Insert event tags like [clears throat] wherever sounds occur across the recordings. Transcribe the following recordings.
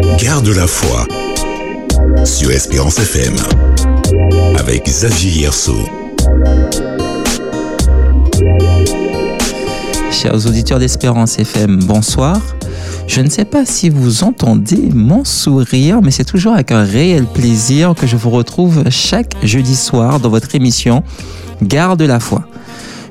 Garde la foi sur Espérance FM avec Xavier Hierso. Chers auditeurs d'Espérance FM, bonsoir. Je ne sais pas si vous entendez mon sourire, mais c'est toujours avec un réel plaisir que je vous retrouve chaque jeudi soir dans votre émission Garde la foi.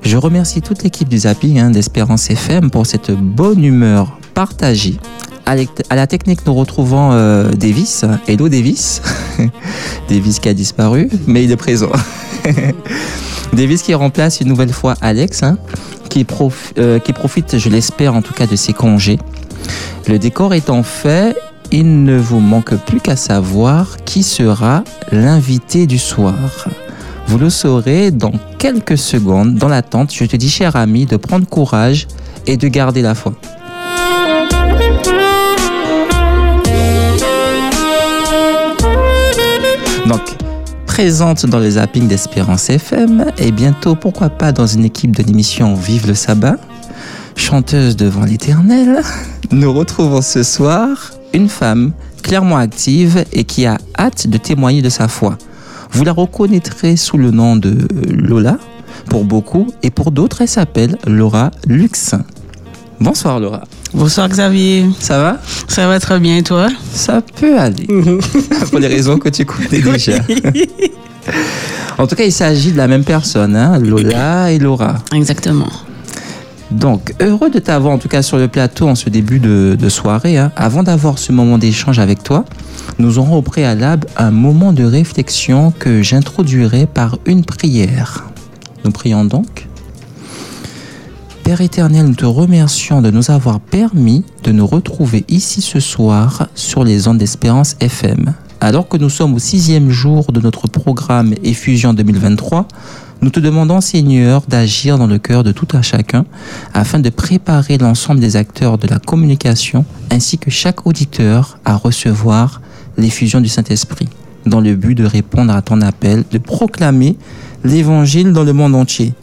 Je remercie toute l'équipe du Zapping hein, d'Espérance FM pour cette bonne humeur partagée. À la technique, nous retrouvons euh, Davis. Hello Davis. [laughs] Davis qui a disparu, mais il est présent. [laughs] Davis qui remplace une nouvelle fois Alex, hein, qui, euh, qui profite, je l'espère en tout cas, de ses congés. Le décor étant fait, il ne vous manque plus qu'à savoir qui sera l'invité du soir. Vous le saurez dans quelques secondes. Dans l'attente, je te dis, cher ami, de prendre courage et de garder la foi. Donc, présente dans le zapping d'Espérance FM et bientôt, pourquoi pas, dans une équipe de l'émission Vive le sabbat, chanteuse devant l'éternel, nous retrouvons ce soir une femme clairement active et qui a hâte de témoigner de sa foi. Vous la reconnaîtrez sous le nom de Lola pour beaucoup et pour d'autres elle s'appelle Laura Lux. Bonsoir Laura. Bonsoir Xavier. Ça va? Ça va très bien et toi? Ça peut aller. [laughs] pour les raisons que tu connais déjà. en tout cas, il s'agit de la même personne, hein, Lola et Laura. Exactement. Donc, heureux de t'avoir en tout cas sur le plateau en ce début de, soirée. Hein. Avant d'avoir ce moment d'échange avec toi, nous aurons au préalable un moment de réflexion que j'introduirai par une prière. Nous prions donc. Père éternel, nous te remercions de nous avoir permis de nous retrouver ici ce soir sur les ondes d'Espérance FM. Alors que nous sommes au sixième jour de notre programme Effusion 2023, nous te demandons, Seigneur, d'agir dans le cœur de tout un chacun afin de préparer l'ensemble des acteurs de la communication ainsi que chaque auditeur à recevoir l'effusion du Saint-Esprit dans le but de répondre à ton appel, de proclamer l'Évangile dans le monde entier.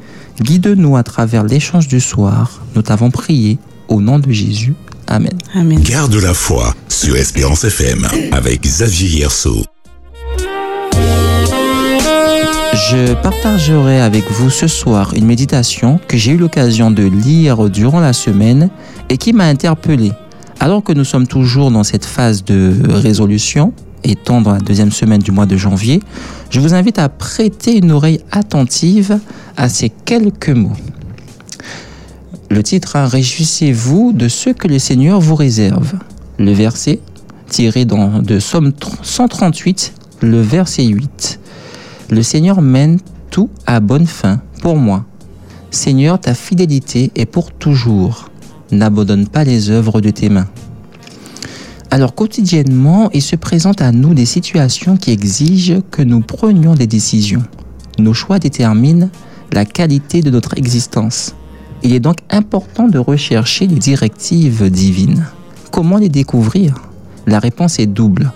Guide-nous à travers l'échange du soir. Nous t'avons prié au nom de Jésus. Amen. Amen. Garde la foi sur Espérance FM avec Xavier Hierso. Je partagerai avec vous ce soir une méditation que j'ai eu l'occasion de lire durant la semaine et qui m'a interpellé. Alors que nous sommes toujours dans cette phase de résolution, étant dans la deuxième semaine du mois de janvier, je vous invite à prêter une oreille attentive à ces quelques mots. Le titre hein, Réjouissez-vous de ce que le Seigneur vous réserve. Le verset tiré dans, de Somme 138, le verset 8. Le Seigneur mène tout à bonne fin pour moi. Seigneur, ta fidélité est pour toujours. N'abandonne pas les œuvres de tes mains. Alors quotidiennement, il se présente à nous des situations qui exigent que nous prenions des décisions. Nos choix déterminent la qualité de notre existence. Il est donc important de rechercher les directives divines. Comment les découvrir? La réponse est double.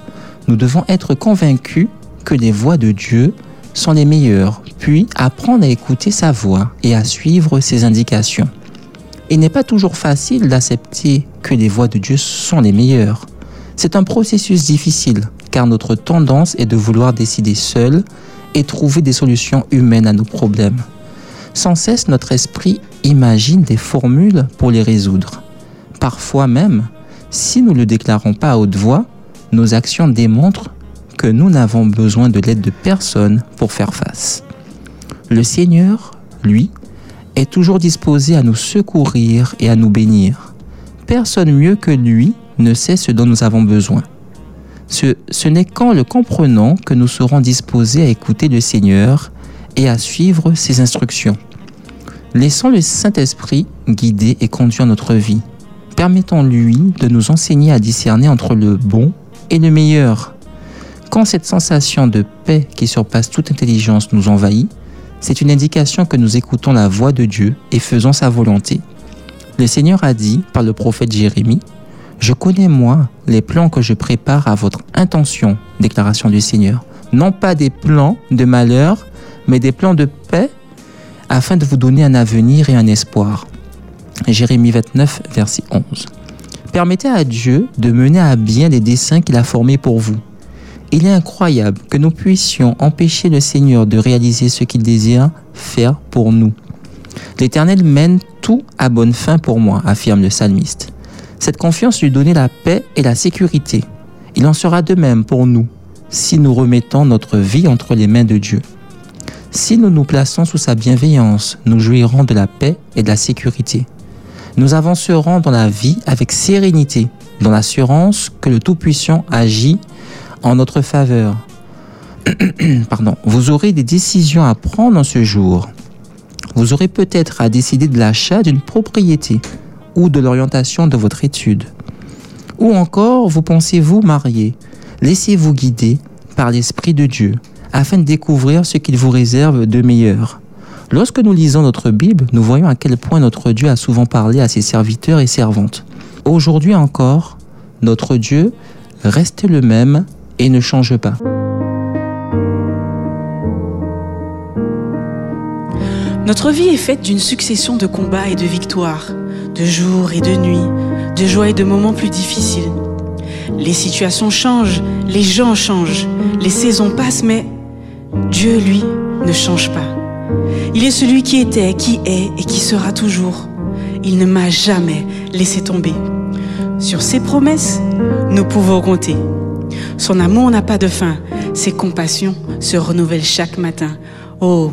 Nous devons être convaincus que les voies de Dieu sont les meilleures, puis apprendre à écouter sa voix et à suivre ses indications. Il n'est pas toujours facile d'accepter que les voies de Dieu sont les meilleures. C'est un processus difficile, car notre tendance est de vouloir décider seul et trouver des solutions humaines à nos problèmes. Sans cesse, notre esprit imagine des formules pour les résoudre. Parfois même, si nous ne le déclarons pas à haute voix, nos actions démontrent que nous n'avons besoin de l'aide de personne pour faire face. Le Seigneur, lui, est toujours disposé à nous secourir et à nous bénir. Personne mieux que lui ne sait ce dont nous avons besoin. Ce, n'est qu'en le comprenant que nous serons disposés à écouter le Seigneur et à suivre ses instructions. Laissons le Saint-Esprit guider et conduire notre vie. Permettons-lui de nous enseigner à discerner entre le bon et le meilleur. Quand cette sensation de paix qui surpasse toute intelligence nous envahit, c'est une indication que nous écoutons la voix de Dieu et faisons sa volonté. Le Seigneur a dit par le prophète Jérémie, Je connais moi les plans que je prépare à votre intention, déclaration du Seigneur. Non pas des plans de malheur, mais des plans de paix afin de vous donner un avenir et un espoir. Jérémie 29, verset 11. Permettez à Dieu de mener à bien les desseins qu'il a formés pour vous. Il est incroyable que nous puissions empêcher le Seigneur de réaliser ce qu'il désire faire pour nous. L'Éternel mène tout à bonne fin pour moi, affirme le psalmiste. Cette confiance lui donnait la paix et la sécurité. Il en sera de même pour nous si nous remettons notre vie entre les mains de Dieu. Si nous nous plaçons sous sa bienveillance, nous jouirons de la paix et de la sécurité. Nous avancerons dans la vie avec sérénité, dans l'assurance que le Tout-Puissant agit en notre faveur. [clears throat] Pardon. Vous aurez des décisions à prendre en ce jour. Vous aurez peut-être à décider de l'achat d'une propriété ou de l'orientation de votre étude. Ou encore, vous pensez vous marier. Laissez-vous guider par l'Esprit de Dieu afin de découvrir ce qu'il vous réserve de meilleur. Lorsque nous lisons notre Bible, nous voyons à quel point notre Dieu a souvent parlé à ses serviteurs et servantes. Aujourd'hui encore, notre Dieu reste le même et ne change pas. Notre vie est faite d'une succession de combats et de victoires, de jours et de nuits, de joies et de moments plus difficiles. Les situations changent, les gens changent, les saisons passent, mais Dieu, lui, ne change pas. Il est celui qui était, qui est et qui sera toujours. Il ne m'a jamais laissé tomber. Sur ses promesses, nous pouvons compter. Son amour n'a pas de fin. Ses compassions se renouvellent chaque matin. Oh,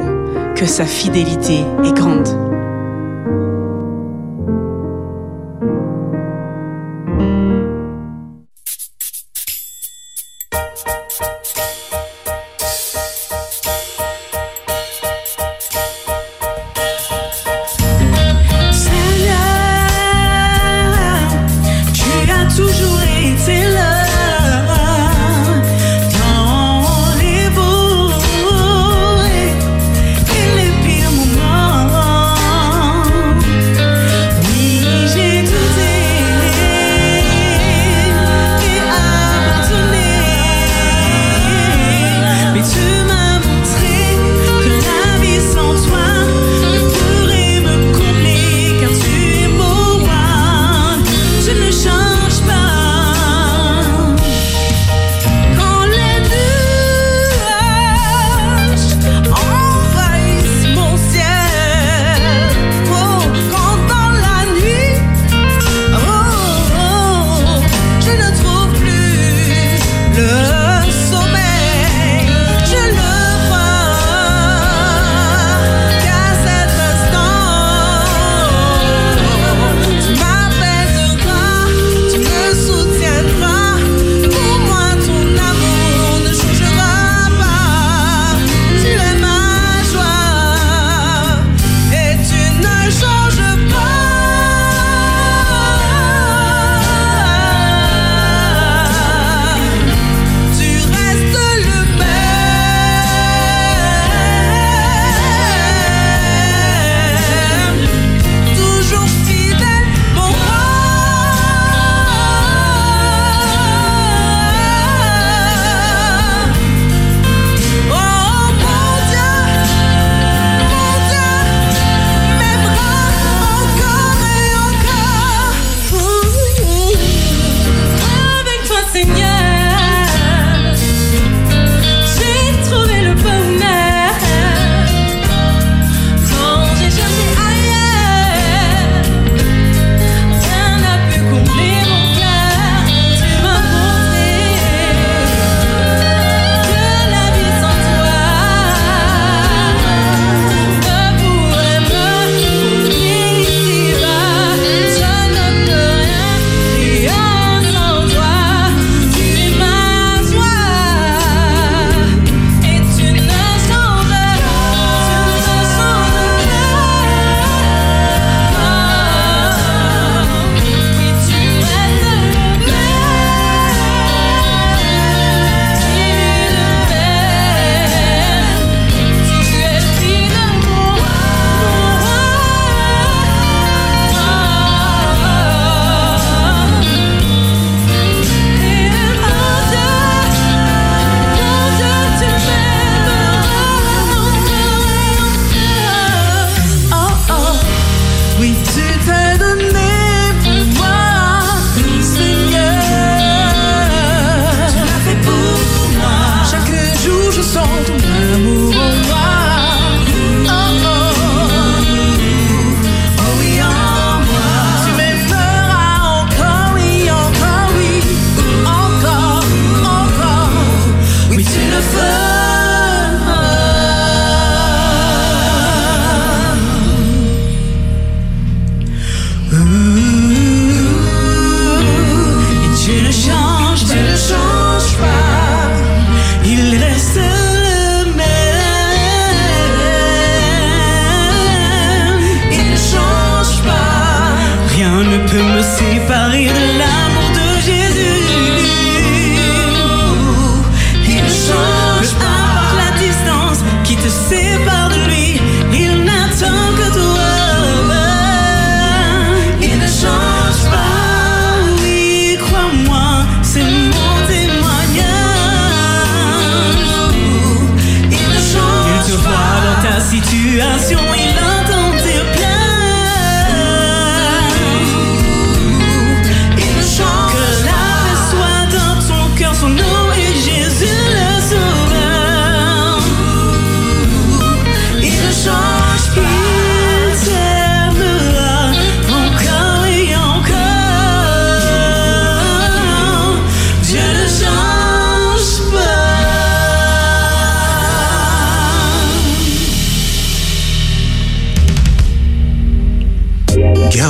que sa fidélité est grande.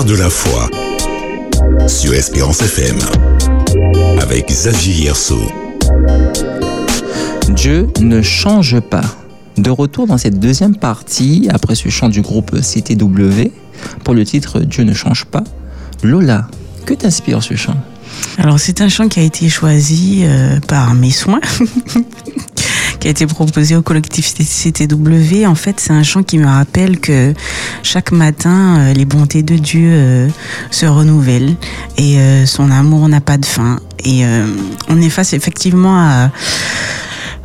De la foi sur Espérance FM avec Xavier Hierso. Dieu ne change pas. De retour dans cette deuxième partie, après ce chant du groupe CTW, pour le titre Dieu ne change pas, Lola, que t'inspire ce chant? Alors c'est un chant qui a été choisi euh, par mes soins, [laughs] qui a été proposé au collectif CTW. En fait, c'est un chant qui me rappelle que chaque matin, euh, les bontés de Dieu euh, se renouvellent et euh, son amour n'a pas de fin. Et on est face effectivement à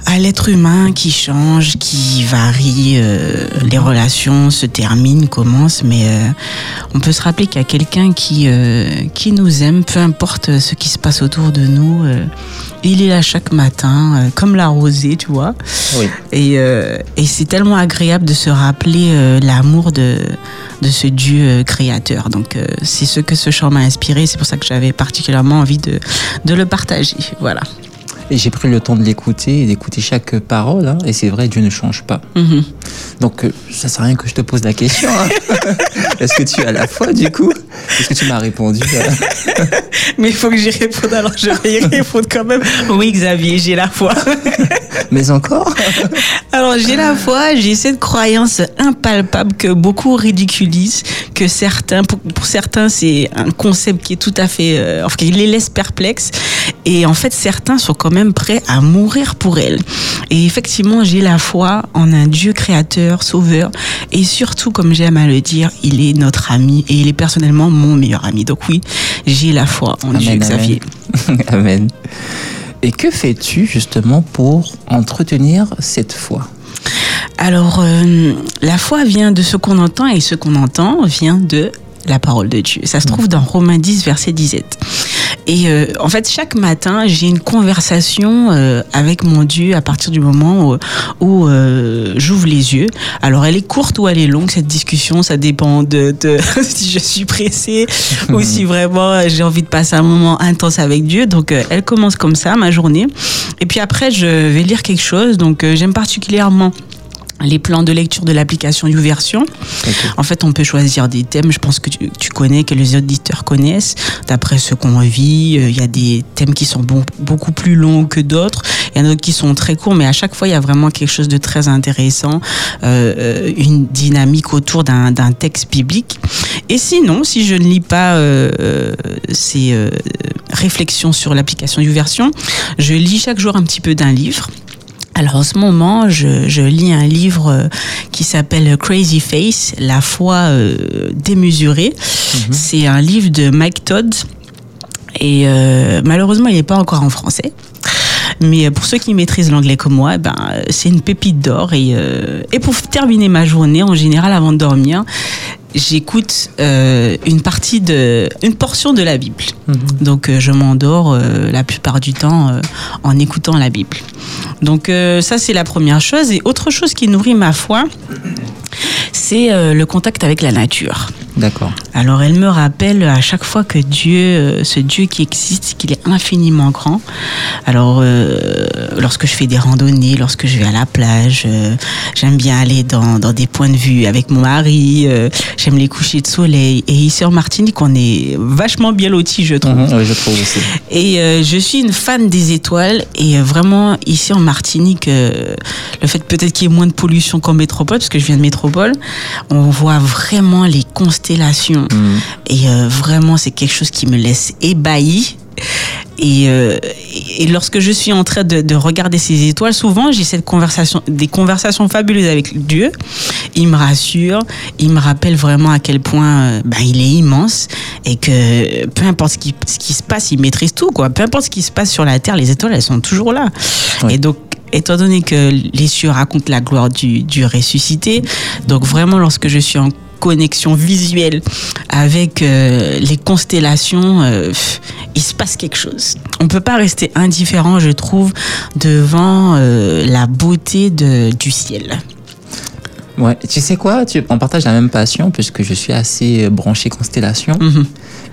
à l'être humain qui change, qui varie, euh, les relations se terminent, commencent, mais euh, on peut se rappeler qu'il y a quelqu'un qui, euh, qui nous aime, peu importe ce qui se passe autour de nous. euh, il est là chaque matin, euh, comme la rosée, tu vois. Oui. Et, euh, et c'est tellement agréable de se rappeler euh, l'amour de, de ce Dieu créateur. Donc euh, c'est ce que ce chant m'a inspiré, c'est pour ça que j'avais particulièrement envie de, de le partager. Voilà. Et j'ai pris le temps de l'écouter et d'écouter chaque parole, hein, et c'est vrai, Dieu ne change pas. Mhm. Donc, euh, ça sert à rien que je te pose la question. hein. [laughs] Est-ce que tu as la foi, du coup? Est-ce que tu m'as répondu euh, [laughs] Mais il faut que j'y réponde, alors je vais y répondre quand même. Oui, Xavier, j'ai la foi. [laughs] Mais encore? Alors, j'ai la foi, j'ai cette croyance impalpable que beaucoup ridiculisent, que certains, pour, pour certains, c'est un concept qui est tout à fait, euh, enfin, qui les laisse perplexes. Et en fait, certains sont quand même prêts à mourir pour elle. Et effectivement, j'ai la foi en un Dieu créateur, sauveur. Et surtout, comme j'aime à le dire, il est notre ami et il est personnellement mon meilleur ami. Donc oui, j'ai la foi en Dieu, Amen, Xavier. amen. [laughs] Amen. Et que fais-tu justement pour entretenir cette foi? Alors, euh, la foi vient de ce qu'on entend et ce qu'on entend vient de la parole de Dieu. Ça se trouve dans Romains 10, verset 17. Et euh, en fait, chaque matin, j'ai une conversation euh, avec mon Dieu à partir du moment où, où, euh, j'ouvre les yeux. Alors, elle est courte ou elle est longue, cette discussion. Ça dépend de, de [laughs] si je suis pressée ou si [laughs] vraiment j'ai envie de passer un moment intense avec Dieu. Donc, elle commence comme ça, ma journée. Et puis après, je vais lire quelque chose. Donc, j'aime particulièrement les plans de lecture de l'application YouVersion. En fait, on peut choisir des thèmes, je pense que tu, tu connais, que les auditeurs connaissent, d'après ce qu'on vit. Euh, Il y a des thèmes qui sont bon- beaucoup plus longs que d'autres. Il y en a d'autres qui sont très courts, mais à chaque fois, il y a vraiment quelque chose de très intéressant, euh, euh, une dynamique autour d'un d'un texte biblique. Et sinon, si je ne lis pas euh, ces réflexions sur l'application YouVersion, je lis chaque jour un petit peu d'un livre. Alors en ce moment, je, je lis un livre euh, qui s'appelle Crazy Face, la foi euh, démesurée. C'est un livre de Mike Todd et euh, malheureusement, il n'est pas encore en français. Mais pour ceux qui maîtrisent l'anglais comme moi, ben, c'est une pépite d'or. Et, euh, et pour terminer ma journée, en général, avant de dormir, j'écoute euh, une partie de, une portion de la Bible. Donc euh, je m'endors euh, la plupart du temps euh, en écoutant la Bible. Donc euh, ça c'est la première chose. Et autre chose qui nourrit ma foi, c'est euh, le contact avec la nature. D'accord. Alors elle me rappelle à chaque fois que Dieu, euh, ce Dieu qui existe, qu'il est infiniment grand. Alors euh, lorsque je fais des randonnées, lorsque je vais à la plage, euh, j'aime bien aller dans, dans des points de vue avec mon mari. euh, j'aime les couchers de soleil. Et ici en Martinique, on est vachement bien lotis, je trouve. Mhm, oui, je trouve aussi. Et je suis une fan des étoiles et vraiment ici en Martinique, le fait peut-être qu'il y ait moins de pollution qu'en métropole, parce que je viens de métropole, on voit vraiment les constellations Mhm. et euh, vraiment c'est quelque chose qui me laisse ébahi. Et, euh, et lorsque je suis en train de, de regarder ces étoiles, souvent j'ai cette conversation, des conversations fabuleuses avec Dieu. Il me rassure, il me rappelle vraiment à quel point ben, il est immense et que peu importe ce qui, ce qui se passe, il maîtrise tout. Quoi. Peu importe ce qui se passe sur la terre, les étoiles, elles sont toujours là. Oui. Et donc, étant donné que les cieux racontent la gloire du, du ressuscité, donc vraiment lorsque je suis en connexion visuelle avec euh, les constellations, euh, il se passe quelque chose. On peut pas rester indifférent, je trouve, devant euh, la beauté du ciel. Ouais. Tu sais quoi tu, On partage la même passion puisque je suis assez euh, branché constellation. Mhm.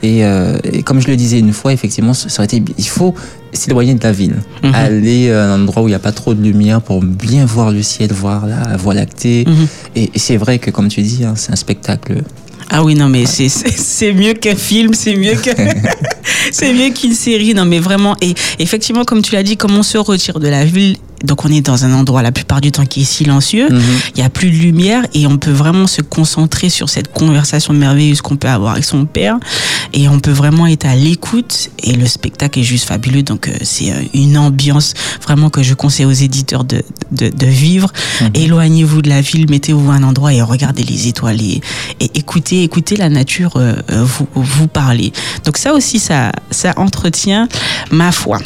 Et, euh, et comme je le disais une fois, effectivement, ça aurait été, il faut s'éloigner de la ville, Mhm. aller euh, à un endroit où il n'y a pas trop de lumière pour bien voir le ciel, voir la Voie lactée. Mhm. Et, et c'est vrai que, comme tu dis, hein, c'est un spectacle Ah oui, non, mais c'est mieux qu'un film, c'est mieux que [laughs] [laughs] c'est mieux qu'une série. Non, mais vraiment. Et effectivement, comme tu l'as dit, comme on se retire de la ville, donc on est dans un endroit la plupart du temps qui est silencieux. Mhm. Il n'y a plus de lumière et on peut vraiment se concentrer sur cette conversation merveilleuse qu'on peut avoir avec son père. Et on peut vraiment être à l'écoute et le spectacle est juste fabuleux. Donc euh, c'est euh, une ambiance vraiment que je conseille aux éditeurs de, de, de vivre. Éloignez-vous de la ville, mettez-vous à un endroit et regardez les étoiles et, et écoutez, écoutez la nature euh, vous, vous parler. Donc ça aussi, ça, ça entretient ma foi.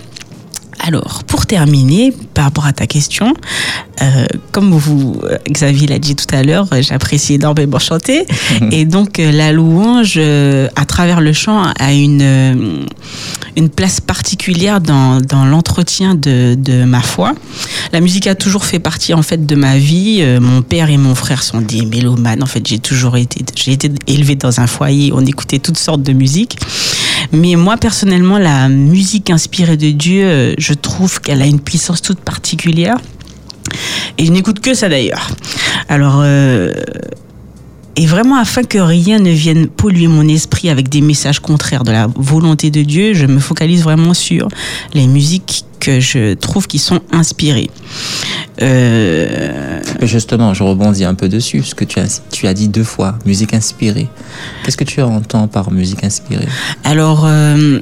Alors, pour terminer, par rapport à ta question, euh, comme vous, euh, Xavier l'a dit tout à l'heure, euh, j'apprécie énormément chanter. [laughs] et donc, la louange, à travers le chant, a une, une place particulière dans, dans l'entretien de, de ma foi. La musique a toujours fait partie, en fait, de ma vie. Mon père et mon frère sont des mélomanes. En fait, j'ai toujours été, j'ai été élevée dans un foyer. On écoutait toutes sortes de musique. Mais moi, personnellement, la musique inspirée de Dieu, euh, je trouve qu'elle a une puissance toute particulière. Et je n'écoute que ça d'ailleurs. Alors, euh, et vraiment, afin que rien ne vienne polluer mon esprit avec des messages contraires de la volonté de Dieu, je me focalise vraiment sur les musiques que je trouve qui sont inspirées. Euh, Justement, je rebondis un peu dessus, ce que tu as, tu as dit deux fois, musique inspirée. Qu'est-ce que tu entends par musique inspirée? Alors, euh,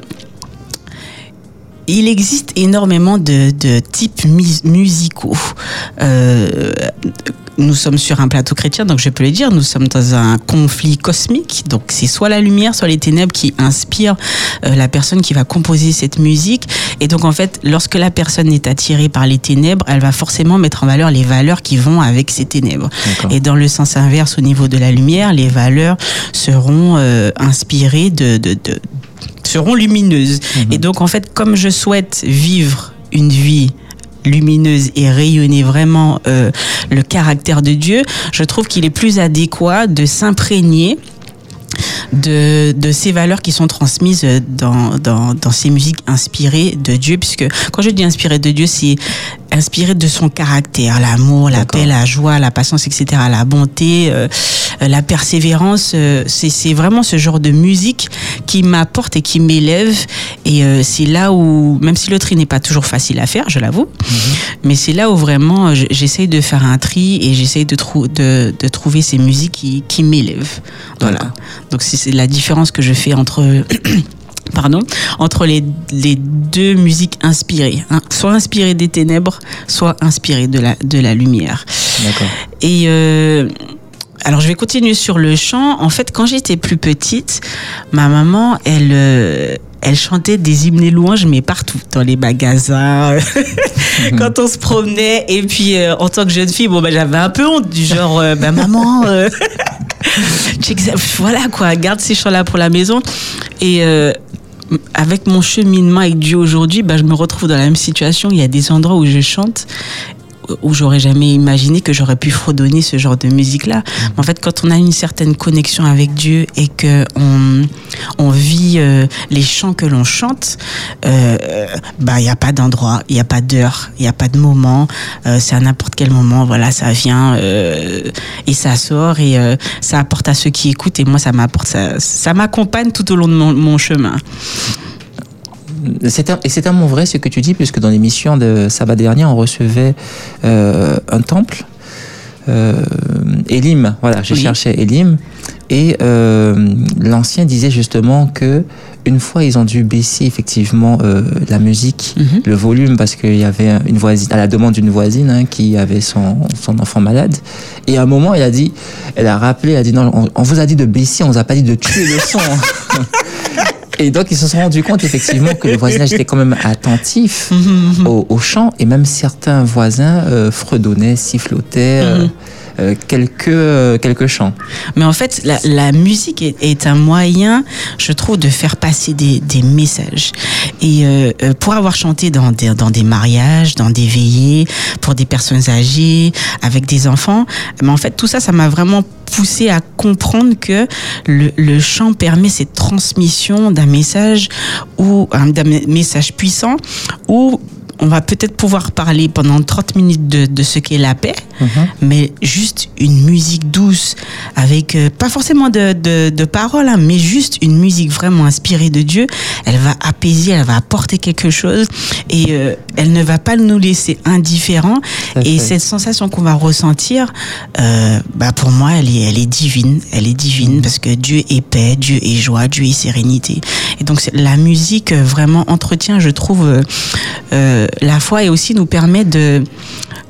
il existe énormément de, de types mus- musicaux. Euh, nous sommes sur un plateau chrétien, donc je peux le dire, nous sommes dans un conflit cosmique. Donc c'est soit la lumière, soit les ténèbres qui inspirent euh, la personne qui va composer cette musique. Et donc en fait, lorsque la personne est attirée par les ténèbres, elle va forcément mettre en valeur les valeurs qui vont avec ces ténèbres. Et dans le sens inverse, au niveau de la lumière, les valeurs seront euh, inspirées de, de, de- seront lumineuses. Et donc en fait, comme je souhaite vivre une vie lumineuse et rayonner vraiment euh, le caractère de Dieu, je trouve qu'il est plus adéquat de s'imprégner de, de ces valeurs qui sont transmises dans, dans, dans ces musiques inspirées de Dieu, puisque quand je dis inspirées de Dieu, c'est inspiré de son caractère, l'amour, la paix, la joie, la patience, etc., la bonté, euh, la persévérance. euh, c'est c'est vraiment ce genre de musique qui m'apporte et qui m'élève. Et euh, c'est là où, même si le tri n'est pas toujours facile à faire, je l'avoue, mais c'est là où vraiment euh, j'essaye de faire un tri et j'essaye de, trou- de, de trouver ces musiques qui, qui m'élèvent. Voilà. Donc c'est c'est la différence que je fais entre [coughs] pardon, entre les, les deux musiques inspirées, hein. soit inspirées des ténèbres, soit inspirées de la, de la lumière. D'accord. Et euh, alors je vais continuer sur le chant. En fait, quand j'étais plus petite, ma maman, elle, euh, elle chantait des hymnes et louanges, mais partout, dans les magasins, [laughs] quand on se promenait. Et puis, euh, en tant que jeune fille, bon, ben, j'avais un peu honte du genre, euh, ben, maman, euh, [laughs] voilà quoi, garde ces chants-là pour la maison. Et avec mon cheminement avec Dieu aujourd'hui, ben, je me retrouve dans la même situation. Il y a des endroits où je chante où j'aurais jamais imaginé que j'aurais pu fredonner ce genre de musique là mais en fait quand on a une certaine connexion avec Dieu et que on, on vit euh, les chants que l'on chante euh, bah il y a pas d'endroit il y a pas d'heure il y a pas de moment euh, c'est à n'importe quel moment voilà ça vient et ça sort et ça apporte à ceux qui écoutent et moi ça m'apporte ça, ça m'accompagne tout au long de mon, mon chemin et c'est tellement vrai ce que tu dis, puisque dans l'émission de sabbat dernier, on recevait euh, un temple, euh, Elim, voilà, je Oui. cherchais Elim, et euh, l'ancien disait justement que une fois ils ont dû baisser effectivement euh, la musique, Mhm. le volume, parce qu'il y avait une voisine, à la demande d'une voisine hein, qui avait son, son enfant malade, et à un moment, elle a dit, elle a rappelé, elle a dit non, on, on vous a dit de baisser, on vous a pas dit de tuer le son. [laughs] Et donc, ils se sont rendus compte effectivement que le voisinage était quand même attentif [laughs] au, au chant et même certains voisins euh, fredonnaient, sifflotaient euh, Mhm. Euh, quelques, euh, quelques chants. Mais en fait, la, musique est, un moyen, je trouve, de faire passer des, des messages. Et euh, pour avoir chanté dans des, dans des mariages, dans des veillées, pour des personnes âgées, avec des enfants, mais en fait, tout ça, ça m'a vraiment poussé à comprendre que le, chant permet cette transmission d'un message ou un- d'un message puissant où on va peut-être pouvoir parler pendant 30 minutes de, de ce qu'est la paix, Mhm. mais juste une musique douce, avec euh, pas forcément de, de, de paroles, hein, mais juste une musique vraiment inspirée de Dieu, elle va apaiser, elle va apporter quelque chose et euh, elle ne va pas nous laisser indifférents. Et cette sensation qu'on va ressentir, euh, bah pour moi, elle est, elle est divine. Elle est divine parce que Dieu est paix, Dieu est joie, Dieu est sérénité. Et donc la musique vraiment entretient, je trouve, euh, la foi aussi nous permet de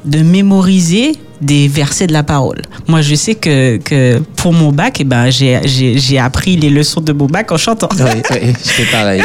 de mémoriser des versets de la parole. Moi, je sais que, que pour mon bac, eh ben, j'ai, j'ai, j'ai appris les leçons de mon bac en chantant. Oui, oui, je fais pareil.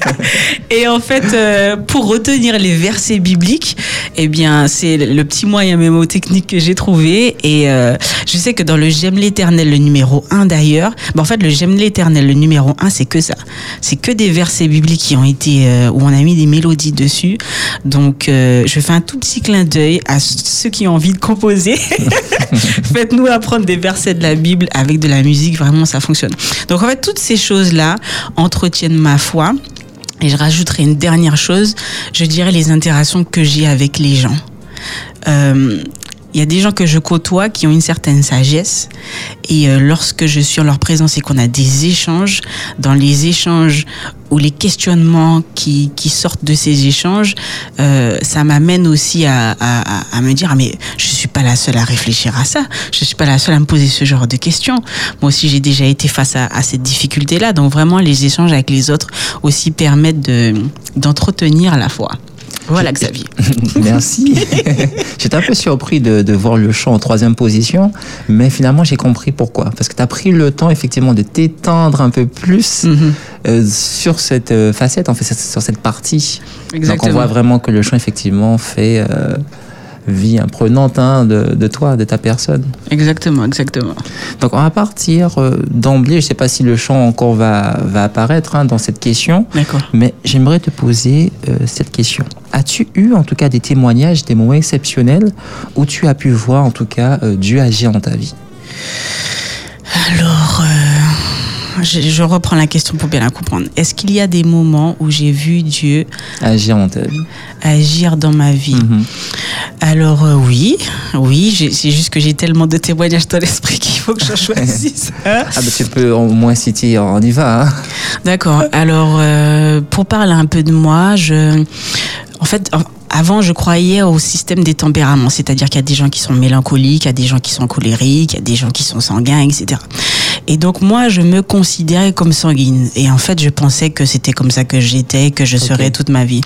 [laughs] Et en fait, euh, pour retenir les versets bibliques, eh bien, c'est le petit moyen mémotechnique que j'ai trouvé. Et euh, je sais que dans le J'aime l'éternel, le numéro 1 d'ailleurs, ben, en fait, le J'aime l'éternel, le numéro 1, c'est que ça. C'est que des versets bibliques qui ont été, euh, où on a mis des mélodies dessus. Donc, je fais un tout petit clin d'œil à ceux qui ont envie de composer. [laughs] Faites-nous apprendre des versets de la Bible avec de la musique, vraiment, ça fonctionne. Donc, en fait, toutes ces choses-là entretiennent ma foi. Et je rajouterai une dernière chose, je dirais les interactions que j'ai avec les gens. Euh, Il y a des gens que je côtoie qui ont une certaine sagesse et euh, lorsque je suis en leur présence et qu'on a des échanges, dans les échanges ou les questionnements qui, qui sortent de ces échanges, euh, ça m'amène aussi à, à, à- me dire ah, mais je suis pas la seule à réfléchir à ça, je suis pas la seule à me poser ce genre de questions. Moi aussi j'ai déjà été face à, à cette difficulté là, donc vraiment les échanges avec les autres aussi permettent de d'entretenir la foi. Voilà Xavier. [laughs] Merci. [laughs] J'étais un peu surpris de, de voir le chant en troisième position, mais finalement j'ai compris pourquoi. Parce que tu as pris le temps effectivement de t'étendre un peu plus Mhm. euh, sur cette euh, facette, en fait, sur cette partie. Donc on Exactement. voit vraiment que le chant effectivement fait euh, vie imprenante hein, de, de toi, de ta personne. Exactement, exactement. Donc on va partir euh, d'emblée, je ne sais pas si le chant encore va, va apparaître hein, dans cette question, D'accord. mais j'aimerais te poser euh, cette question. As-tu eu en tout cas des témoignages, des moments exceptionnels où tu as pu voir en tout cas euh, Dieu agir dans ta vie? Alors, euh, je, je reprends la question pour bien la comprendre. Est-ce qu'il y a des moments où j'ai vu Dieu Agir dans ta vie. agir dans ma vie? Mhm. Alors euh, oui, oui, c'est juste que j'ai tellement de témoignages dans l'esprit qu'il faut que je [laughs] choisisse. un. Ah bah tu peux au moins citer, on y va. hein? D'accord. Alors, euh, pour parler un peu de moi, je, en fait, avant, je croyais au système des tempéraments, c'est-à-dire qu'il y a des gens qui sont mélancoliques, il y a des gens qui sont colériques, il y a des gens qui sont sanguins, etc. Et donc moi, je me considérais comme sanguine. Et en fait, je pensais que c'était comme ça que j'étais, que je serais toute ma vie.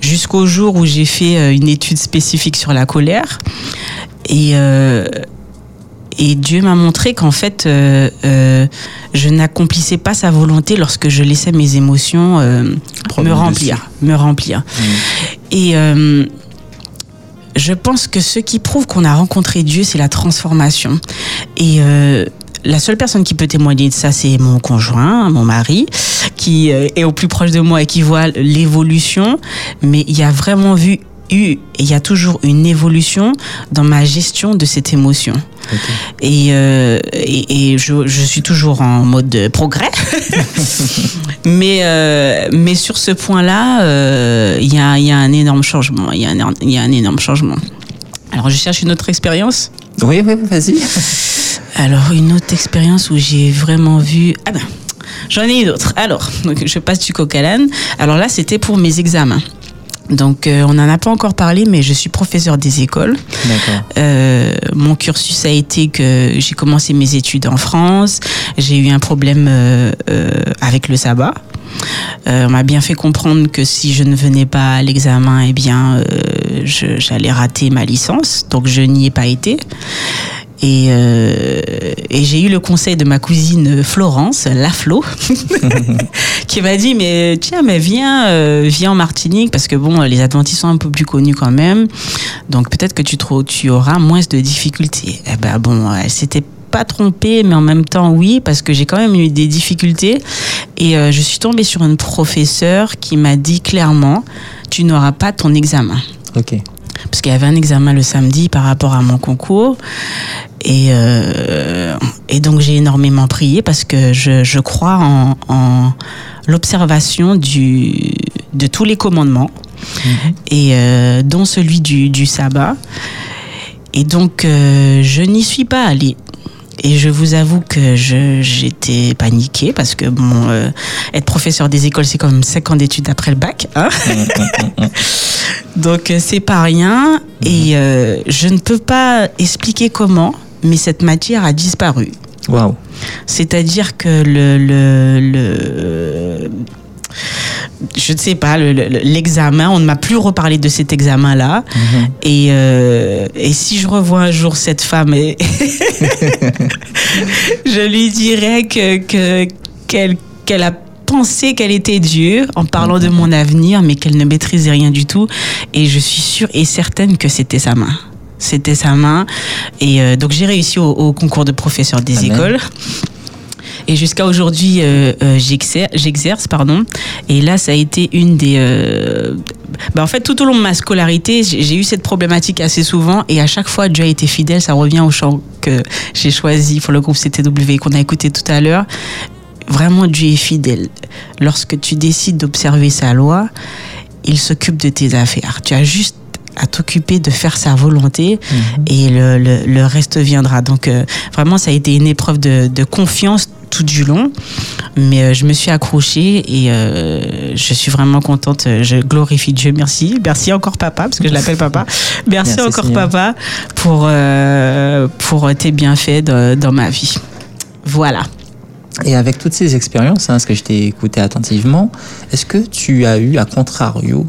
Jusqu'au jour où j'ai fait euh, une étude spécifique sur la colère. Et, euh, et Dieu m'a montré qu'en fait, euh, euh, je n'accomplissais pas sa volonté lorsque je laissais mes émotions me remplir, me remplir. Et je pense que ce qui prouve qu'on a rencontré Dieu, c'est la transformation. Et la seule personne qui peut témoigner de ça, c'est mon conjoint, mon mari, qui euh, est au plus proche de moi et qui voit l'évolution. Mais il y a vraiment vu eu, et il y a toujours une évolution dans ma gestion de cette émotion. Et, euh, et, et je, je suis toujours en mode de progrès. [laughs] mais, euh, mais sur ce point-là, euh, il y, a, il y a un énorme changement. Il y, y a un énorme changement. Alors, je cherche une autre expérience. Oui, oui, vas-y. [laughs] Alors, une autre expérience où j'ai vraiment vu. Ah ben, j'en ai une autre. Alors, donc, je passe du coq à l'âne. Alors là, c'était pour mes examens. Donc, euh, on n'en a pas encore parlé, mais je suis professeur des écoles. Euh, mon cursus a été que j'ai commencé mes études en France. J'ai eu un problème euh, euh, avec le sabbat. On m'a bien fait comprendre que si je ne venais pas à l'examen, eh bien, j'allais rater ma licence. Donc, je n'y ai pas été. Et, euh, et j'ai eu le conseil de ma cousine Florence, la Flo, [laughs] qui m'a dit mais tiens mais viens euh, viens en Martinique parce que bon les Adventistes sont un peu plus connus quand même donc peut-être que tu, auras moins de difficultés. Eh ben bon elle s'était pas trompée mais en même temps oui parce que j'ai quand même eu des difficultés et euh, je suis tombée sur une professeure qui m'a dit clairement tu n'auras pas ton examen Ok. parce qu'il y avait un examen le samedi par rapport à mon concours. Et, euh, et donc j'ai énormément prié parce que je, je crois en, en l'observation du, de tous les commandements, et euh, dont celui du, du sabbat. Et donc, euh, je n'y suis pas allée. Et je vous avoue que j'étais paniquée parce que bon, euh, être professeur des écoles, c'est quand même 5 ans d'études après le bac. hein. [laughs] Donc, c'est pas rien. Et euh, je ne peux pas expliquer comment, mais cette matière a disparu. Waouh. C'est-à-dire que le, le, le- je ne sais pas, le- le- l'examen, on ne m'a plus reparlé de cet examen-là. Mhm. Et, euh, et si je revois un jour cette femme, et [laughs] je lui dirais que, que, qu'elle, qu'elle a pensé qu'elle était Dieu en parlant de mon avenir, mais qu'elle ne maîtrisait rien du tout. Et je suis sûre et certaine que c'était sa main. C'était sa main. Et euh, donc j'ai réussi au, au concours de professeur des Amen. écoles. Et jusqu'à aujourd'hui, euh, euh, j'exer- j'exerce, pardon. Et là, ça a été une des. euh, bah, en fait, tout au long de ma scolarité, j'ai j'ai eu cette problématique assez souvent. Et à chaque fois, Dieu a été fidèle. Ça revient au chant que j'ai choisi pour le groupe CTW qu'on a écouté tout à l'heure. Vraiment, Dieu est fidèle. Lorsque tu décides d'observer sa loi, il s'occupe de tes affaires. Tu as juste à t'occuper de faire sa volonté et le, le, le reste viendra. Donc euh, vraiment, ça a été une épreuve de, de confiance tout du long, mais euh, je me suis accrochée et euh, je suis vraiment contente. Je glorifie Dieu. Merci, merci encore papa parce que je l'appelle papa. [laughs] Merci, Merci, encore Seigneur. papa pour pour tes bienfaits de- dans ma vie. Voilà. Et avec toutes ces expériences, hein, parce que je t'ai écouté attentivement, est-ce que tu as eu, à contrario,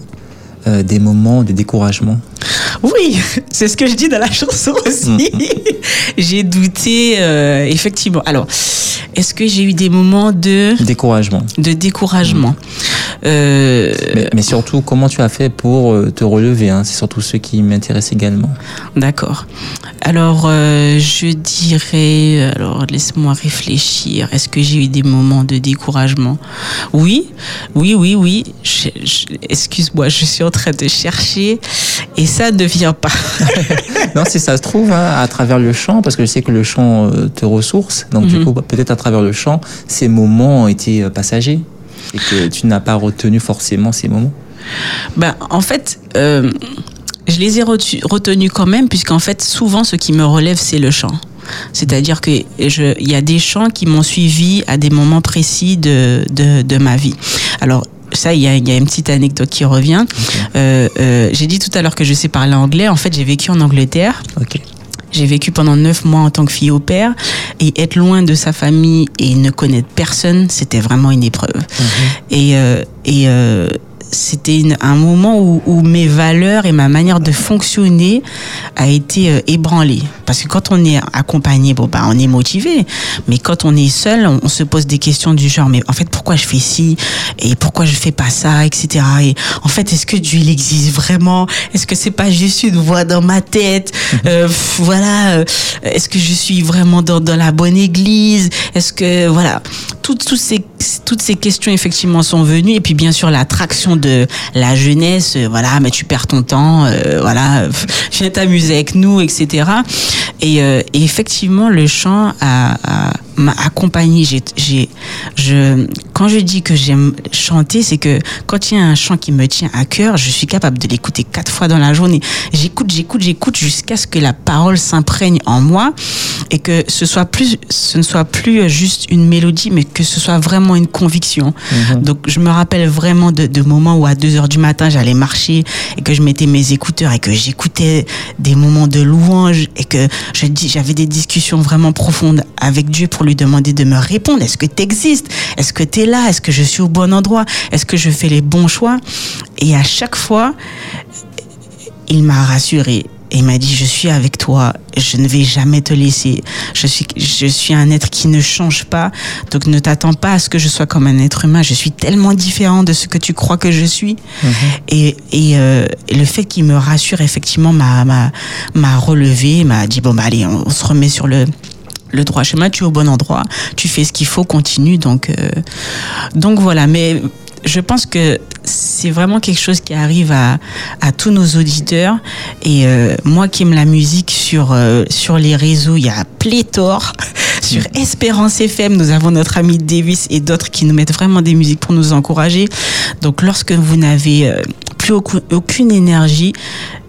des moments de découragement Oui, [laughs] c'est ce que je dis dans la chanson aussi. [laughs] j'ai douté, euh, effectivement. Alors, est-ce que j'ai eu des moments de, Découragement. de découragement Euh, Mais, mais surtout, comment tu as fait pour euh, te relever hein? C'est surtout ce qui m'intéresse également. D'accord. Alors, euh, je dirais, alors laisse-moi réfléchir. Est-ce que j'ai eu des moments de découragement? Oui, oui, oui, oui. Excuse-moi, je suis en train de chercher et ça ne vient pas. [laughs] non, si ça se trouve, hein, à travers le chant, parce que je sais que le chant euh, te ressource, donc du Mhm. coup, peut-être à travers le chant, ces moments ont été euh, passagers et que tu n'as pas retenu forcément ces moments. Ben, en fait, euh, je les ai retenus quand même, puisqu'en fait, souvent, ce qui me relève, c'est le chant. C'est-à-dire que il y a des chants qui m'ont suivi à des moments précis de, de, de ma vie. Alors, ça, il y a, il y a une petite anecdote qui revient. Euh, euh, j'ai dit tout à l'heure que je sais parler anglais. En fait, j'ai vécu en Angleterre. J'ai vécu pendant neuf mois en tant que fille au père et être loin de sa famille et ne connaître personne, c'était vraiment une épreuve. Et, euh, et euh, c'était un moment où, où mes valeurs et ma manière de fonctionner a été euh, ébranlée. Parce que quand on est accompagné, bon, bah, on est motivé. Mais quand on est seul, on, on se pose des questions du genre, mais en fait, pourquoi je fais ci? Et pourquoi je fais pas ça, etc. Et en fait, est-ce que Dieu il existe vraiment? Est-ce que c'est pas juste une voix dans ma tête? Euh, pff, Voilà. euh, Est-ce que je suis vraiment dans, dans la bonne église? Est-ce que voilà toutes, toutes ces toutes ces questions effectivement sont venues et puis bien sûr l'attraction de la jeunesse euh, voilà mais tu perds ton temps euh, voilà [laughs] viens t'amuser avec nous etc et, euh, et effectivement le chant a- m'a accompagné j'ai j'ai je quand je dis que j'aime chanter c'est que quand il y a un chant qui me tient à cœur je suis capable de l'écouter quatre fois dans la journée. J'écoute j'écoute j'écoute jusqu'à ce que la parole s'imprègne en moi et que ce soit plus ce ne soit plus juste une mélodie mais que ce soit vraiment une conviction. Donc je me rappelle vraiment de, de moments où à 2 heures du matin j'allais marcher et que je mettais mes écouteurs et que j'écoutais des moments de louange et que je dis j'avais des discussions vraiment profondes avec Dieu pour lui demander de me répondre. Est-ce que tu existes est-ce que tu es là? Est-ce que je suis au bon endroit? Est-ce que je fais les bons choix? Et à chaque fois il m'a rassuré. Et il m'a dit je suis avec toi. Je ne vais jamais te laisser. Je suis je suis un être qui ne change pas. Donc ne t'attends pas à ce que je sois comme un être humain. Je suis tellement différent de ce que tu crois que je suis. Et, et, euh, et le fait qu'il me rassure effectivement m'a relevé m'a dit bon bah allez on, on se remet sur le le droit chemin, tu es au bon endroit, tu fais ce qu'il faut, continue. Donc, euh, donc voilà. Mais je pense que c'est vraiment quelque chose qui arrive à, à tous nos auditeurs. Et euh, moi qui aime la musique sur, euh, sur les réseaux, il y a pléthore. [laughs] Sur Espérance FM, nous avons notre ami Davis et d'autres qui nous mettent vraiment des musiques pour nous encourager. Donc lorsque vous n'avez plus aucune énergie,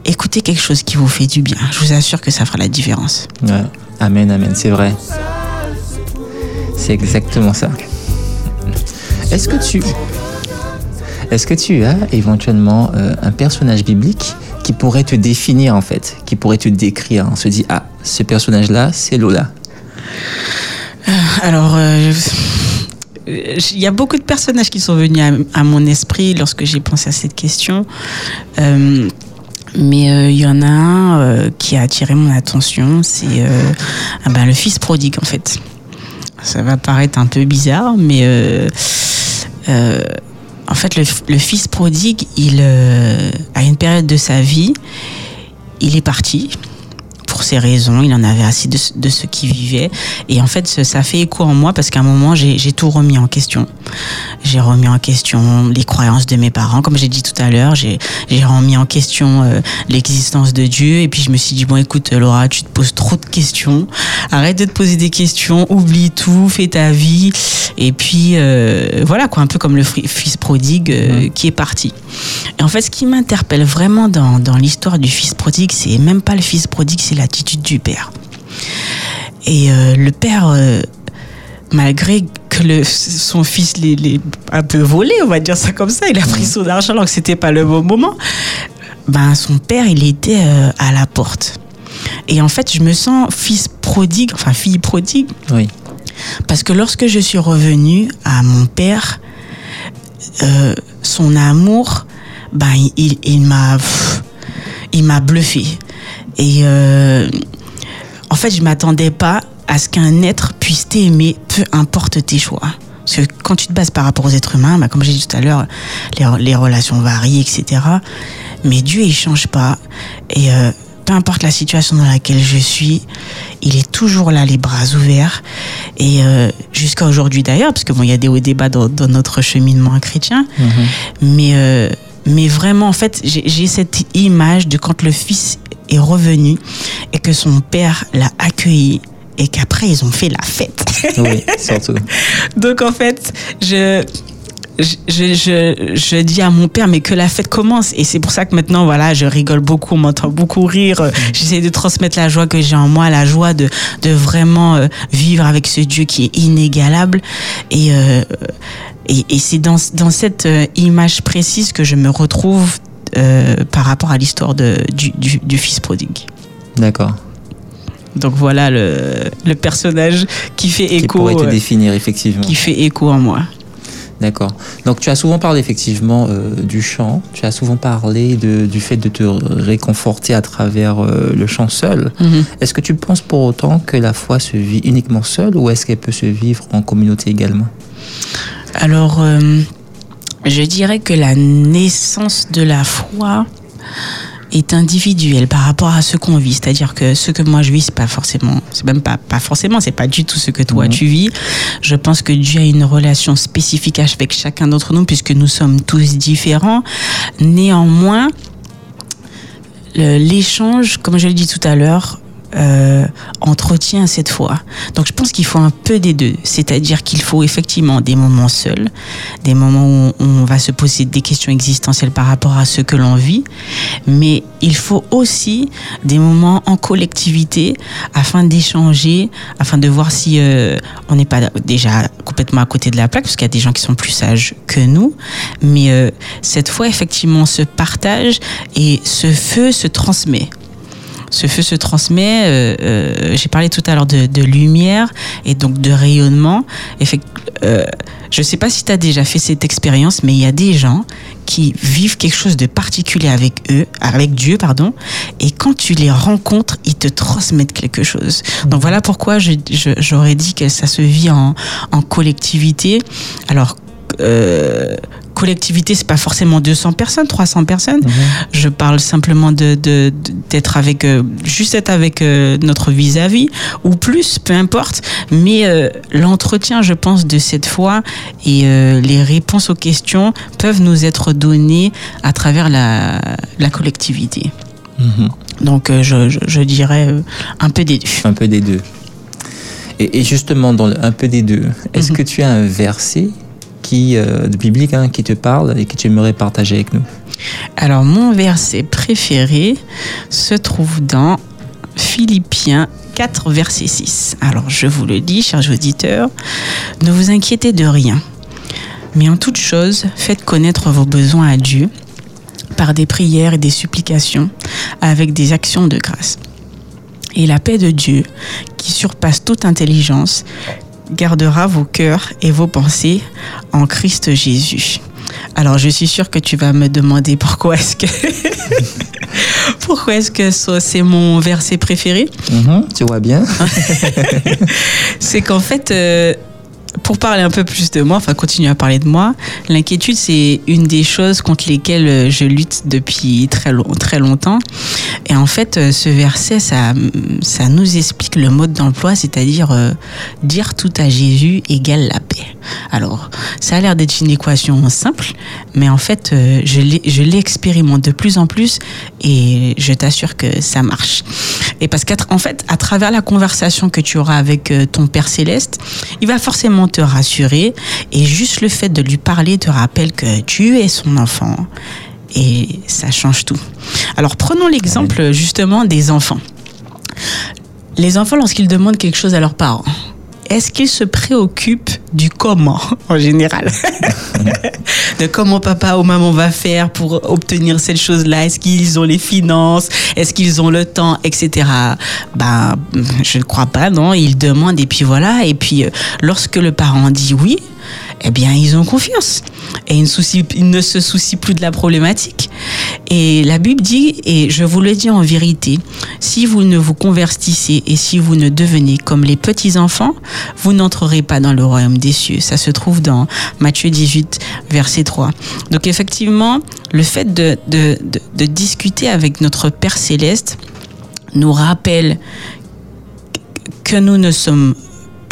écoutez quelque chose qui vous fait du bien. Je vous assure que ça fera la différence. Ouais. Amen, amen, c'est vrai. C'est exactement ça. Est-ce que tu est-ce que tu as éventuellement euh, un personnage biblique qui pourrait te définir en fait, qui pourrait te décrire On se dit ah ce personnage là c'est Lola. Alors, euh, il y a beaucoup de personnages qui sont venus à, mon esprit lorsque j'ai pensé à cette question. Euh, mais euh, il y en a un euh, qui a attiré mon attention, c'est euh, ah ben, le fils prodigue en fait. Ça va paraître un peu bizarre, mais euh, euh, en fait le, le fils prodigue, il euh, à une période de sa vie, il est parti pour ses raisons, il en avait assez de, de ce qu'il vivait. Et en fait, ça- fait écho en moi parce qu'à un moment, j'ai tout remis en question. J'ai remis en question les croyances de mes parents. Comme j'ai dit tout à l'heure, j'ai remis en question euh, l'existence de Dieu. Et puis, je me suis dit, bon, écoute, Laura, tu te poses trop de questions. Arrête de te poser des questions. Oublie tout. Fais ta vie. Et puis, euh, voilà, quoi, un peu comme le fils prodigue euh, qui est parti. Et en fait, ce qui m'interpelle vraiment dans, dans l'histoire du fils prodigue, c'est même pas le fils prodigue, c'est l'attitude du père. Et euh, le père, euh, malgré que le, son fils l'ait un peu volé, on va dire ça comme ça, il a pris son argent alors que c'était pas le bon moment, ben son père, il était euh, à la porte. Et en fait, je me sens fils prodigue, enfin fille prodigue, Oui. parce que lorsque je suis revenue à mon père, son amour, ben, il, m'a, il m'a bluffé. Et euh, en fait, je m'attendais pas à ce qu'un être puisse t'aimer, peu importe tes choix. Parce que quand tu te bases par rapport aux êtres humains, ben, comme j'ai dit tout à l'heure, les, les relations varient, etc. Mais Dieu, il change pas. Et euh, peu importe la situation dans laquelle je suis, il est toujours là, les bras ouverts. Et euh, jusqu'à aujourd'hui d'ailleurs, parce que bon, il y a des hauts bas dans, dans notre cheminement chrétien. Mais, euh, mais vraiment, en fait, j'ai cette image de quand le fils est revenu et que son père l'a accueilli et qu'après ils ont fait la fête. Oui, surtout. [laughs] Donc en fait, je, je, je, je, dis à mon père, mais que la fête commence. Et c'est pour ça que maintenant, voilà, je rigole beaucoup, on m'entend beaucoup rire. J'essaie de transmettre la joie que j'ai en moi, la joie de, de vraiment euh, vivre avec ce Dieu qui est inégalable. Et, euh, et, et c'est dans, dans cette euh, image précise que je me retrouve euh, par rapport à l'histoire du, du, du fils prodigue. D'accord. Donc voilà le, le personnage qui fait Qui écho, pourrait te euh, définir effectivement. qui fait écho en moi. D'accord. Donc tu as souvent parlé effectivement euh, du chant, tu as souvent parlé de, du fait de te réconforter à travers euh, le chant seul. Mhm. Est-ce que tu penses pour autant que la foi se vit uniquement seule ou est-ce qu'elle peut se vivre en communauté également? Alors, euh, je dirais que la naissance de la foi est individuelle par rapport à ce qu'on vit. C'est-à-dire que ce que moi je vis, c'est pas forcément, c'est même pas, pas forcément, c'est pas du tout ce que toi Mhm. tu vis. Je pense que Dieu a une relation spécifique avec chacun d'entre nous puisque nous sommes tous différents. Néanmoins, l'échange, comme je l'ai dit tout à l'heure, euh, cette foi. Donc je pense qu'il faut un peu des deux. C'est-à-dire qu'il faut effectivement des moments seuls, des moments où on va se poser des questions existentielles par rapport à ce que l'on vit, mais il faut aussi des moments en collectivité afin d'échanger, afin de voir si euh, on n'est pas déjà complètement à côté de la plaque, parce qu'il y a des gens qui sont plus sages que nous, mais euh, cette foi effectivement se partage et ce feu se transmet ce feu se transmet. euh, euh, J'ai parlé tout à l'heure de, lumière et donc de rayonnement. Euh, je ne sais pas si tu as déjà fait cette expérience, mais il y a des gens qui vivent quelque chose de particulier avec eux, avec Dieu, pardon. Et quand tu les rencontres, ils te transmettent quelque chose. Donc voilà pourquoi j'aurais dit que ça se vit en, collectivité. Alors, collectivité, c'est pas forcément 200 personnes, 300 personnes. Je parle simplement de de- de- d'être avec, euh, juste être avec euh, notre vis-à-vis ou plus, peu importe. Mais euh, l'entretien, je pense, de cette foi et les réponses aux questions peuvent nous être données à travers la, la collectivité. Mhm. Donc, je, je, je dirais un peu des deux. Un peu des deux. Et, et justement, dans le un peu des deux, est-ce Mhm. que tu as un verset qui, euh, de biblique hein, qui te parle et que tu aimerais partager avec nous Alors, mon verset préféré se trouve dans Philippiens 4, verset 6. Alors, je vous le dis, chers auditeurs, ne vous inquiétez de rien, mais en toute chose, faites connaître vos besoins à Dieu par des prières et des supplications avec des actions de grâce. Et la paix de Dieu, qui surpasse toute intelligence, gardera vos cœurs et vos pensées en Christ Jésus. Alors, je suis sûre que tu vas me demander pourquoi est-ce que [laughs] pourquoi est-ce que c'est mon verset préféré? Mhm, tu vois bien. [laughs] C'est qu'en fait, euh, pour parler un peu plus de moi, enfin continuer à parler de moi, l'inquiétude c'est une des choses contre lesquelles euh, je lutte depuis très, long- très longtemps. Et en fait, euh, ce verset, ça, ça nous explique le mode d'emploi, c'est-à-dire euh, dire tout à Jésus égale la paix. Alors, ça a l'air d'être une équation simple, mais en fait, je l'expérimente de plus en plus et je t'assure que ça marche. Et parce qu'en fait, à travers la conversation que tu auras avec ton Père Céleste, il va forcément te rassurer et juste le fait de lui parler te rappelle que tu es son enfant et ça change tout. Alors prenons l'exemple justement des enfants. Les enfants, lorsqu'ils demandent quelque chose à leurs parents, est-ce qu'ils se préoccupent du comment [laughs] en général [laughs] De comment papa ou maman va faire pour obtenir cette chose-là? Est-ce qu'ils ont les finances? Est-ce qu'ils ont le temps? Etc. Ben, je ne crois pas, non. Ils demandent et puis voilà. Et puis, euh, lorsque le parent dit oui, eh bien, ils ont confiance. Et ils ne, ils ne se soucient plus de la problématique. Et la Bible dit, et je vous le dis en vérité, si vous ne vous convertissez et si vous ne devenez comme les petits-enfants, vous n'entrerez pas dans le royaume des cieux. Ça se trouve dans Matthieu 18, verset 3. Donc effectivement, le fait de, de, de, de discuter avec notre Père céleste nous rappelle que nous ne sommes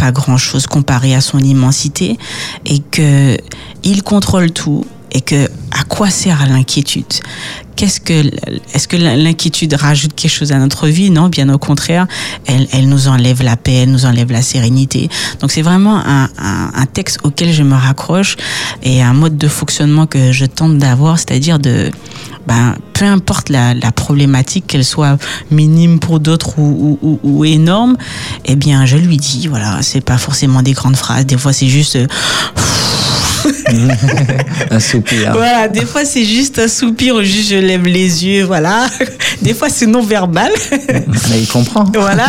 pas grand-chose comparé à son immensité et que il contrôle tout et que à quoi sert l'inquiétude? Qu'est-ce que est-ce que l'inquiétude rajoute quelque chose à notre vie? Non, bien au contraire, elle, elle nous enlève la paix, elle nous enlève la sérénité. Donc c'est vraiment un, un, texte auquel je me raccroche et un mode de fonctionnement que je tente d'avoir, c'est-à-dire de ben, peu importe la, la problématique, qu'elle soit minime pour d'autres ou, ou énorme, eh bien, je lui dis, voilà, c'est pas forcément des grandes phrases, des fois c'est juste. euh, [laughs] un soupir. Voilà, des fois c'est juste un soupir, ou juste je lève les yeux, voilà. [laughs] Des fois c'est non verbal. [laughs] Mais il comprend. Voilà,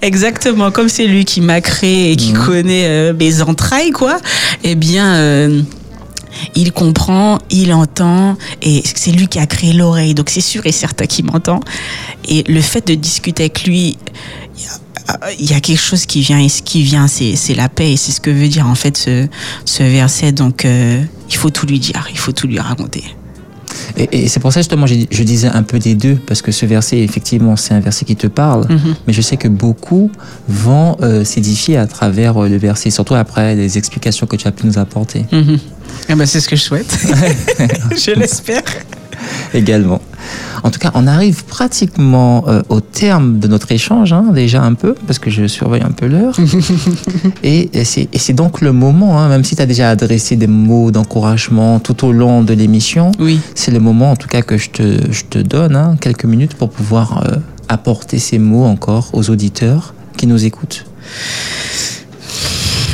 exactement. Comme c'est lui qui m'a créé et qui connaît euh, mes entrailles, quoi. Eh bien. euh, il comprend, il entend, et c'est lui qui a créé l'oreille, donc c'est sûr et certain qu'il m'entend. Et le fait de discuter avec lui, il y a- quelque chose qui vient, et ce qui vient, c'est la paix, et c'est ce que veut dire en fait ce, ce verset. Donc euh, il faut tout lui dire, il faut tout lui raconter. Et, et c'est pour ça justement je, je disais un peu des deux, parce que ce verset, effectivement, c'est un verset qui te parle, Mhm. mais je sais que beaucoup vont euh, s'édifier à travers euh, le verset, surtout après les explications que tu as pu nous apporter Mhm. Eh ben, c'est ce que je souhaite. [laughs] [laughs] je l'espère. [laughs] également. En tout cas, on arrive pratiquement euh, au terme de notre échange, hein, déjà un peu, parce que je surveille un peu l'heure. [laughs] et et c'est donc le moment, hein, même si tu as déjà adressé des mots d'encouragement tout au long de l'émission, Oui. c'est le moment en tout cas que je te, je te donne, hein, quelques minutes pour pouvoir euh, apporter ces mots encore aux auditeurs qui nous écoutent.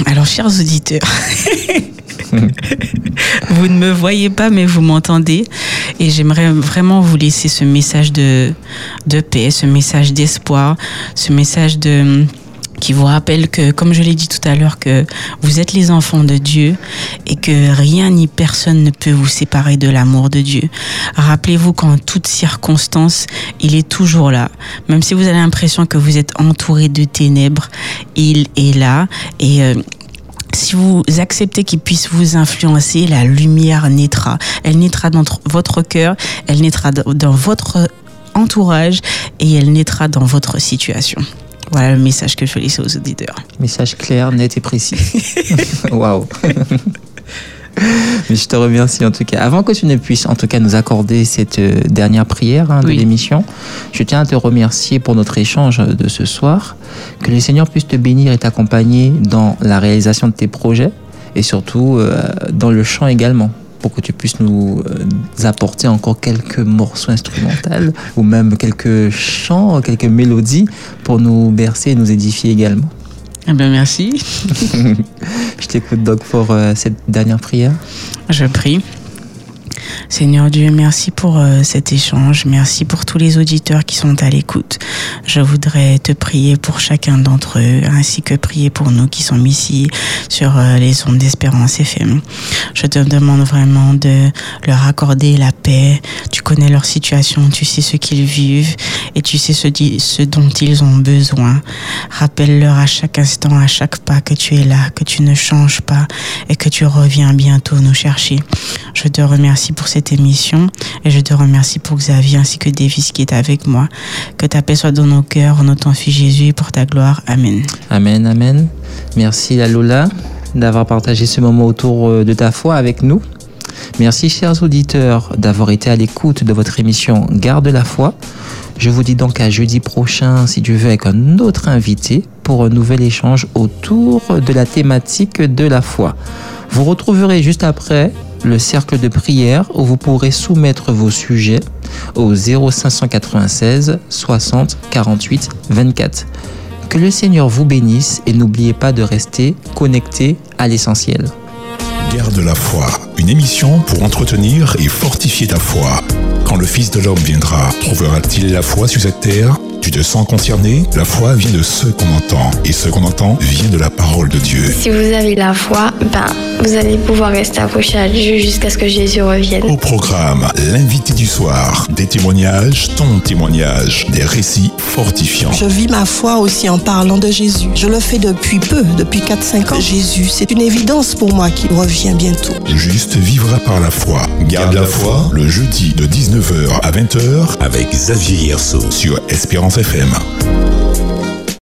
Alors, chers auditeurs, [laughs] [laughs] vous ne me voyez pas, mais vous m'entendez. Et j'aimerais vraiment vous laisser ce message de, de paix, ce message d'espoir, ce message de qui vous rappelle que, comme je l'ai dit tout à l'heure, que vous êtes les enfants de Dieu et que rien ni personne ne peut vous séparer de l'amour de Dieu. Rappelez-vous qu'en toutes circonstances, il est toujours là. Même si vous avez l'impression que vous êtes entouré de ténèbres, il est là et euh, si vous acceptez qu'il puisse vous influencer, la lumière naîtra. Elle naîtra dans tr- votre cœur, elle naîtra dans votre entourage et elle naîtra dans votre situation. Voilà le message que je veux laisser aux auditeurs. Message clair, net et précis. [laughs] Waouh. [laughs] Mais je te remercie en tout cas. Avant que tu ne puisses en tout cas nous accorder cette euh, dernière prière hein, de Oui. l'émission, je tiens à te remercier pour notre échange de ce soir. Que le Seigneur puisse te bénir et t'accompagner dans la réalisation de tes projets et surtout euh, dans le chant également. pour que tu puisses nous euh, apporter encore quelques morceaux instrumentaux ou même quelques chants, quelques mélodies pour nous bercer et nous édifier également. Eh bien, merci. [laughs] [laughs] Je t'écoute donc pour euh, cette dernière prière. Je prie. Seigneur Dieu, merci pour euh, cet échange. Merci pour tous les auditeurs qui sont à l'écoute. Je voudrais te prier pour chacun d'entre eux, ainsi que prier pour nous qui sommes ici sur euh, les ondes d'Espérance FM. Je te demande vraiment de leur accorder la paix. Tu connais leur situation, tu sais ce qu'ils vivent et tu sais ce, ce dont ils ont besoin. Rappelle-leur à chaque instant, à chaque pas que tu es là, que tu ne changes pas et que tu reviens bientôt nous chercher. Je te remercie pour cette émission et je te remercie pour Xavier ainsi que Davis qui est avec moi. Que ta paix soit dans nos cœurs, en notre fils Jésus et pour ta gloire. Amen. Amen, amen. Merci la Lola d'avoir partagé ce moment autour euh, de ta foi avec nous. Merci chers auditeurs d'avoir été à l'écoute de votre émission Garde la foi. Je vous dis donc à jeudi prochain, si tu veux, avec un autre invité pour un nouvel échange autour de la thématique de la foi. Vous retrouverez juste après le cercle de prière où vous pourrez soumettre vos sujets au 0596 60 48 24. Que le Seigneur vous bénisse et n'oubliez pas de rester connecté à l'essentiel. Garde la foi, une émission pour entretenir et fortifier ta foi. Quand le Fils de l'homme viendra, trouvera-t-il la foi sur cette terre? Tu te sens concerné? La foi vient de ce qu'on entend. Et ce qu'on entend vient de la parole de Dieu. Si vous avez la foi, ben, vous allez pouvoir rester accroché à Dieu jusqu'à ce que Jésus revienne. Au programme, l'invité du soir, des témoignages, ton témoignage, des récits fortifiants. Je vis ma foi aussi en parlant de Jésus. Je le fais depuis peu, depuis 4-5 ans. Jésus, c'est une évidence pour moi qu'il revient bientôt. Juste vivra par la foi. Garde la foi, le jeudi de 19h à 20h avec Xavier Yerso sur Espérance FM.